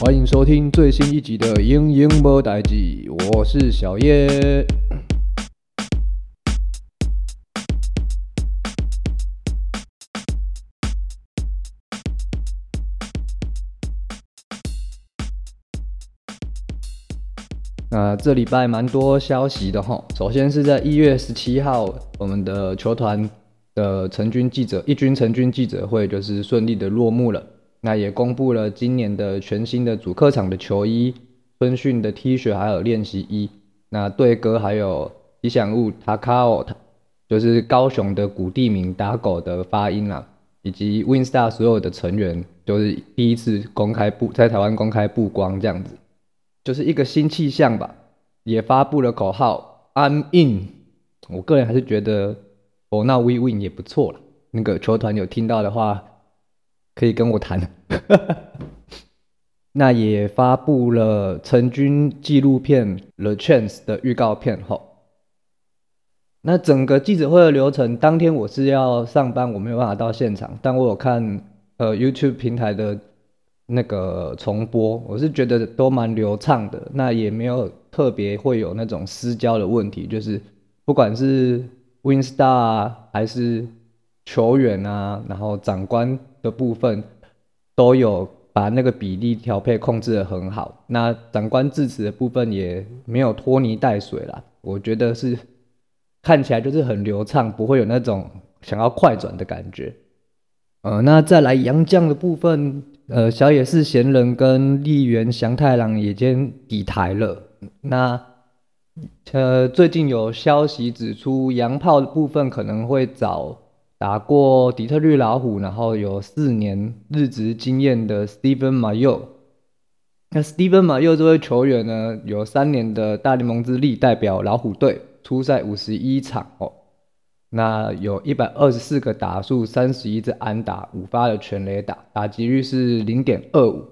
欢迎收听最新一集的《英英无代志》，我是小叶。那这礼拜蛮多消息的哈，首先是在一月十七号，我们的球团的成军记者一军成军记者会就是顺利的落幕了。那也公布了今年的全新的主客场的球衣、春训的 T 恤还有练习衣。那队歌还有吉祥物 Takao，就是高雄的古地名打狗的发音啊，以及 Winstar 所有的成员，就是第一次公开布在台湾公开曝光这样子。就是一个新气象吧，也发布了口号 I'm in。我个人还是觉得 For now we win 也不错了。那个球团有听到的话，可以跟我谈。那也发布了成军纪录片 The Chance 的预告片后，那整个记者会的流程，当天我是要上班，我没有办法到现场，但我有看呃 YouTube 平台的。那个重播，我是觉得都蛮流畅的，那也没有特别会有那种私交的问题，就是不管是 Winstar 还是球员啊，然后长官的部分都有把那个比例调配控制的很好，那长官致辞的部分也没有拖泥带水啦，我觉得是看起来就是很流畅，不会有那种想要快转的感觉。呃，那再来杨绛的部分。呃，小野寺贤人跟立原祥太郎也先抵台了。那呃，最近有消息指出，洋炮的部分可能会找打过底特律老虎，然后有四年日职经验的 Steven Mayo。那 Steven Mayo 这位球员呢，有三年的大联盟之力，代表老虎队出赛五十一场哦。那有一百二十四个打数，三十一支安打，五发的全垒打，打击率是零点二五，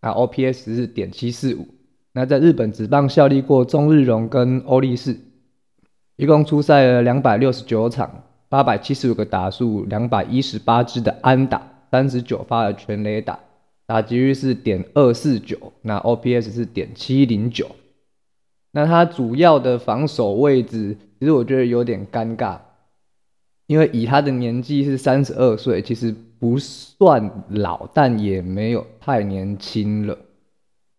那 OPS 是点七四五。那在日本职棒效力过中日荣跟欧力士，一共出赛了两百六十九场，八百七十五个打数，两百一十八支的安打，三十九发的全垒打，打击率是点二四九，那 OPS 是点七零九。那他主要的防守位置，其实我觉得有点尴尬。因为以他的年纪是三十二岁，其实不算老，但也没有太年轻了。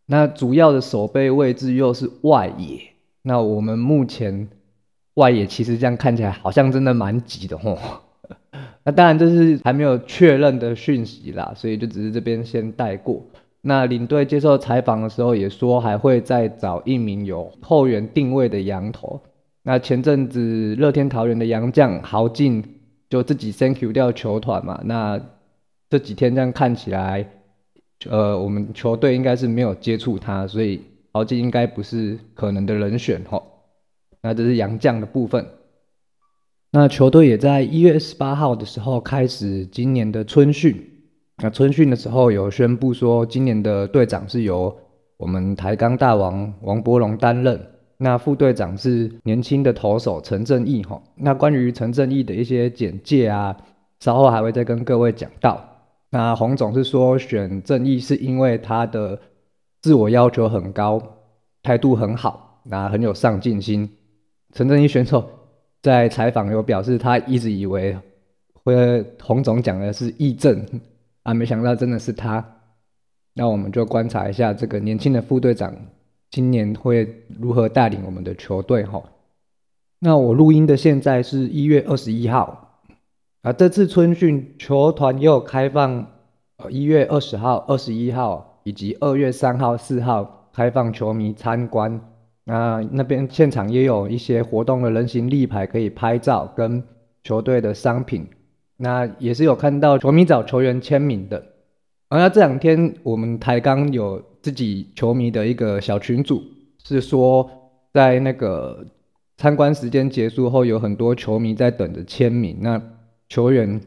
那主要的守备位置又是外野，那我们目前外野其实这样看起来好像真的蛮挤的吼。那当然这是还没有确认的讯息啦，所以就只是这边先带过。那领队接受采访的时候也说，还会再找一名有后援定位的羊头。那前阵子乐天桃园的杨将豪进就自己 thank you 掉球团嘛，那这几天这样看起来，呃，我们球队应该是没有接触他，所以豪进应该不是可能的人选吼。那这是杨将的部分。那球队也在一月十八号的时候开始今年的春训。那春训的时候有宣布说，今年的队长是由我们台钢大王王柏龙担任。那副队长是年轻的投手陈正义哈。那关于陈正义的一些简介啊，稍后还会再跟各位讲到。那洪总是说选正义是因为他的自我要求很高，态度很好，那很有上进心。陈正一选手在采访有表示，他一直以为会洪总讲的是义正啊，没想到真的是他。那我们就观察一下这个年轻的副队长。今年会如何带领我们的球队？哈，那我录音的现在是一月二十一号啊。这次春训球团也有开放，呃，一月二十号、二十一号以及二月三号、四号开放球迷参观。那那边现场也有一些活动的人形立牌可以拍照，跟球队的商品。那也是有看到球迷找球员签名的。而这两天我们台钢有。自己球迷的一个小群组是说，在那个参观时间结束后，有很多球迷在等着签名。那球员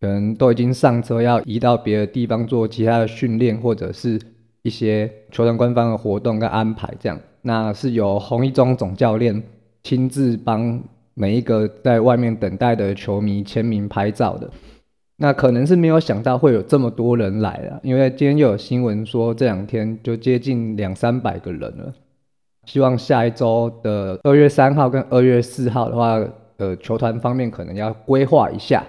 可能都已经上车，要移到别的地方做其他的训练，或者是一些球团官方的活动跟安排。这样，那是由洪一中总教练亲自帮每一个在外面等待的球迷签名拍照的。那可能是没有想到会有这么多人来了，因为今天又有新闻说这两天就接近两三百个人了。希望下一周的二月三号跟二月四号的话，呃，球团方面可能要规划一下，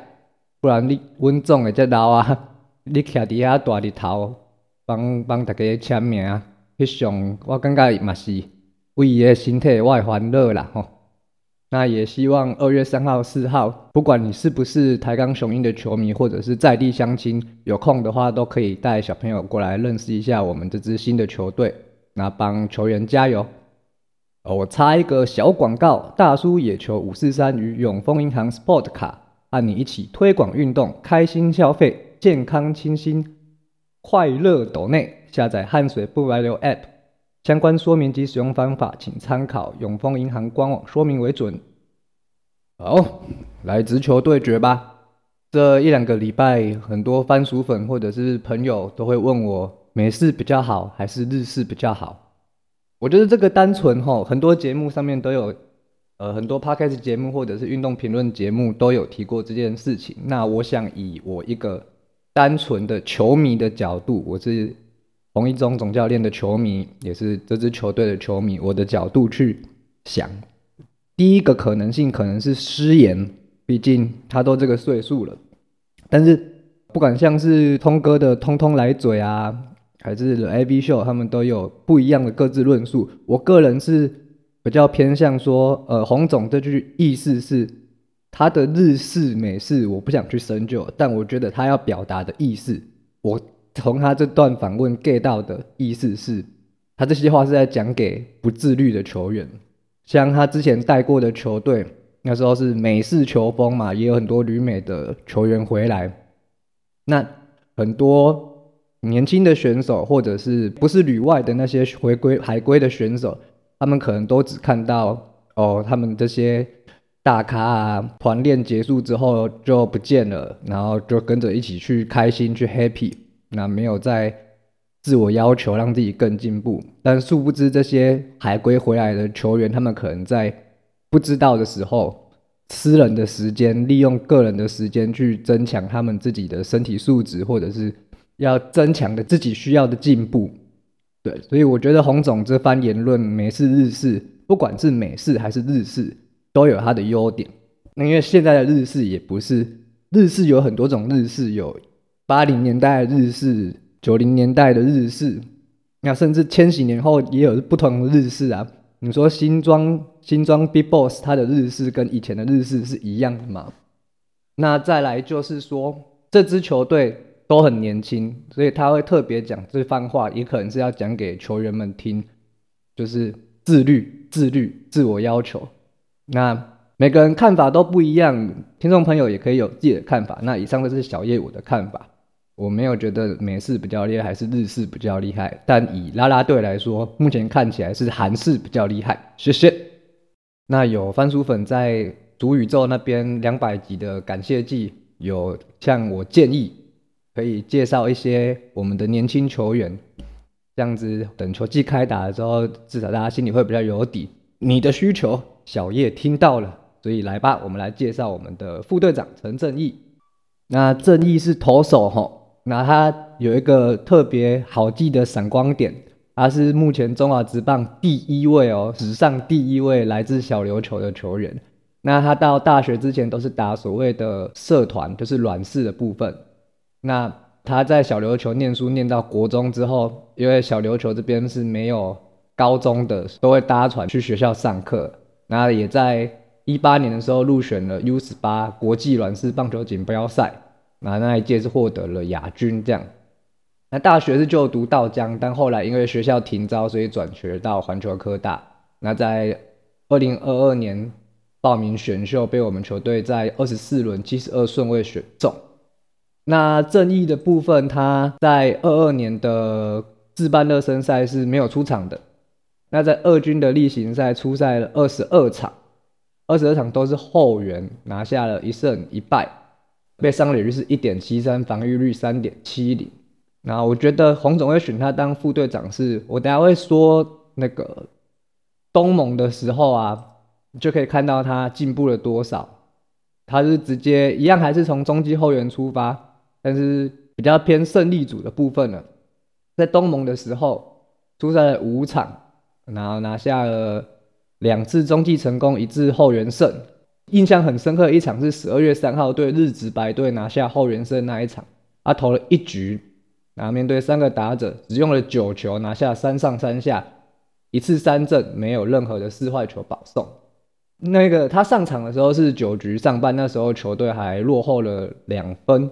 不然你温总的这老啊，你徛伫遐大日头帮帮大家签名，翕相，我感觉嘛是为伊的身体我会欢乐啦吼。那也希望二月三号、四号，不管你是不是台钢雄鹰的球迷，或者是在地乡亲，有空的话都可以带小朋友过来认识一下我们这支新的球队，那帮球员加油。我插一个小广告，大叔野球五四三与永丰银行 Sport 卡，和你一起推广运动，开心消费，健康清新，快乐抖内，下载汗水不白流 App。相关说明及使用方法，请参考永丰银行官网说明为准。好，来直球对决吧。这一两个礼拜，很多番薯粉或者是朋友都会问我，美式比较好还是日式比较好？我觉得这个单纯哈，很多节目上面都有，呃，很多 podcast 节目或者是运动评论节目都有提过这件事情。那我想以我一个单纯的球迷的角度，我是。洪一中总教练的球迷，也是这支球队的球迷。我的角度去想，第一个可能性可能是失言，毕竟他都这个岁数了。但是不管像是通哥的通通来嘴啊，还是 A B 秀，他们都有不一样的各自论述。我个人是比较偏向说，呃，洪总这句意思是他的日式美式，我不想去深究，但我觉得他要表达的意思，我。从他这段访问 get 到的意思是，他这些话是在讲给不自律的球员。像他之前带过的球队，那时候是美式球风嘛，也有很多旅美的球员回来。那很多年轻的选手，或者是不是旅外的那些回归海归的选手，他们可能都只看到哦，他们这些大咖啊，团练结束之后就不见了，然后就跟着一起去开心去 happy。那没有在自我要求让自己更进步，但殊不知这些海归回来的球员，他们可能在不知道的时候，私人的时间，利用个人的时间去增强他们自己的身体素质，或者是要增强的自己需要的进步。对，所以我觉得洪总这番言论，美式日式，不管是美式还是日式，都有它的优点。那因为现在的日式也不是日式，有很多种日式有。八零年代的日式，九零年代的日式，那甚至千禧年后也有不同的日式啊。你说新装新装 Big Boss，它的日式跟以前的日式是一样的吗？那再来就是说，这支球队都很年轻，所以他会特别讲这番话，也可能是要讲给球员们听，就是自律、自律、自我要求。那。每个人看法都不一样，听众朋友也可以有自己的看法。那以上的是小叶我的看法。我没有觉得美式比较厉害，还是日式比较厉害。但以拉拉队来说，目前看起来是韩式比较厉害。谢谢。那有番薯粉在主宇宙那边两百集的感谢季，有向我建议可以介绍一些我们的年轻球员，这样子等球季开打的时候，至少大家心里会比较有底。你的需求，小叶听到了，所以来吧，我们来介绍我们的副队长陈正义。那正义是投手哈。那他有一个特别好记的闪光点，他是目前中华职棒第一位哦，史上第一位来自小琉球的球员。那他到大学之前都是打所谓的社团，就是软式的部分。那他在小琉球念书念到国中之后，因为小琉球这边是没有高中的，都会搭船去学校上课。那也在一八年的时候入选了 U 十八国际软式棒球锦标赛。那那一届是获得了亚军，这样。那大学是就读道江，但后来因为学校停招，所以转学到环球科大。那在二零二二年报名选秀，被我们球队在二十四轮七十二顺位选中。那正义的部分，他在二二年的自办热身赛是没有出场的。那在二军的例行赛出赛了二十二场，二十二场都是后援，拿下了一胜一败。被伤率是一点七三，防御率三点七零。那我觉得洪总会选他当副队长，是我等下会说那个东盟的时候啊，你就可以看到他进步了多少。他是直接一样还是从中继后援出发，但是比较偏胜利组的部分了。在东盟的时候，出赛了五场，然后拿下了两次中继成功，一次后援胜。印象很深刻一场是十二月三号对日职白队拿下后援胜那一场，他投了一局，然后面对三个打者，只用了九球拿下三上三下，一次三振，没有任何的四坏球保送。那个他上场的时候是九局上半，那时候球队还落后了两分，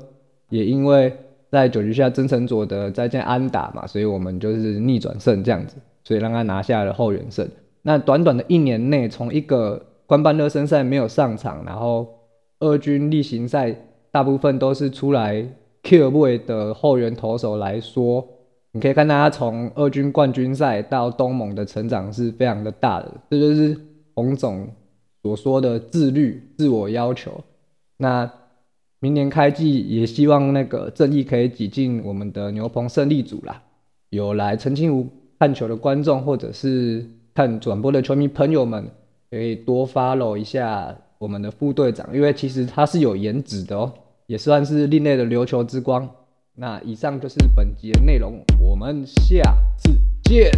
也因为。在九局下，曾成佐的再见安打嘛，所以我们就是逆转胜这样子，所以让他拿下了后援胜。那短短的一年内，从一个官办热身赛没有上场，然后二军例行赛大部分都是出来 Q 位的后援投手来说，你可以看到他从二军冠军赛到东盟的成长是非常的大的，这就是洪总所说的自律、自我要求。那。明年开季也希望那个正义可以挤进我们的牛棚胜利组啦。有来澄清湖看球的观众，或者是看转播的球迷朋友们，可以多 follow 一下我们的副队长，因为其实他是有颜值的哦，也算是另类的琉球之光。那以上就是本集的内容，我们下次见。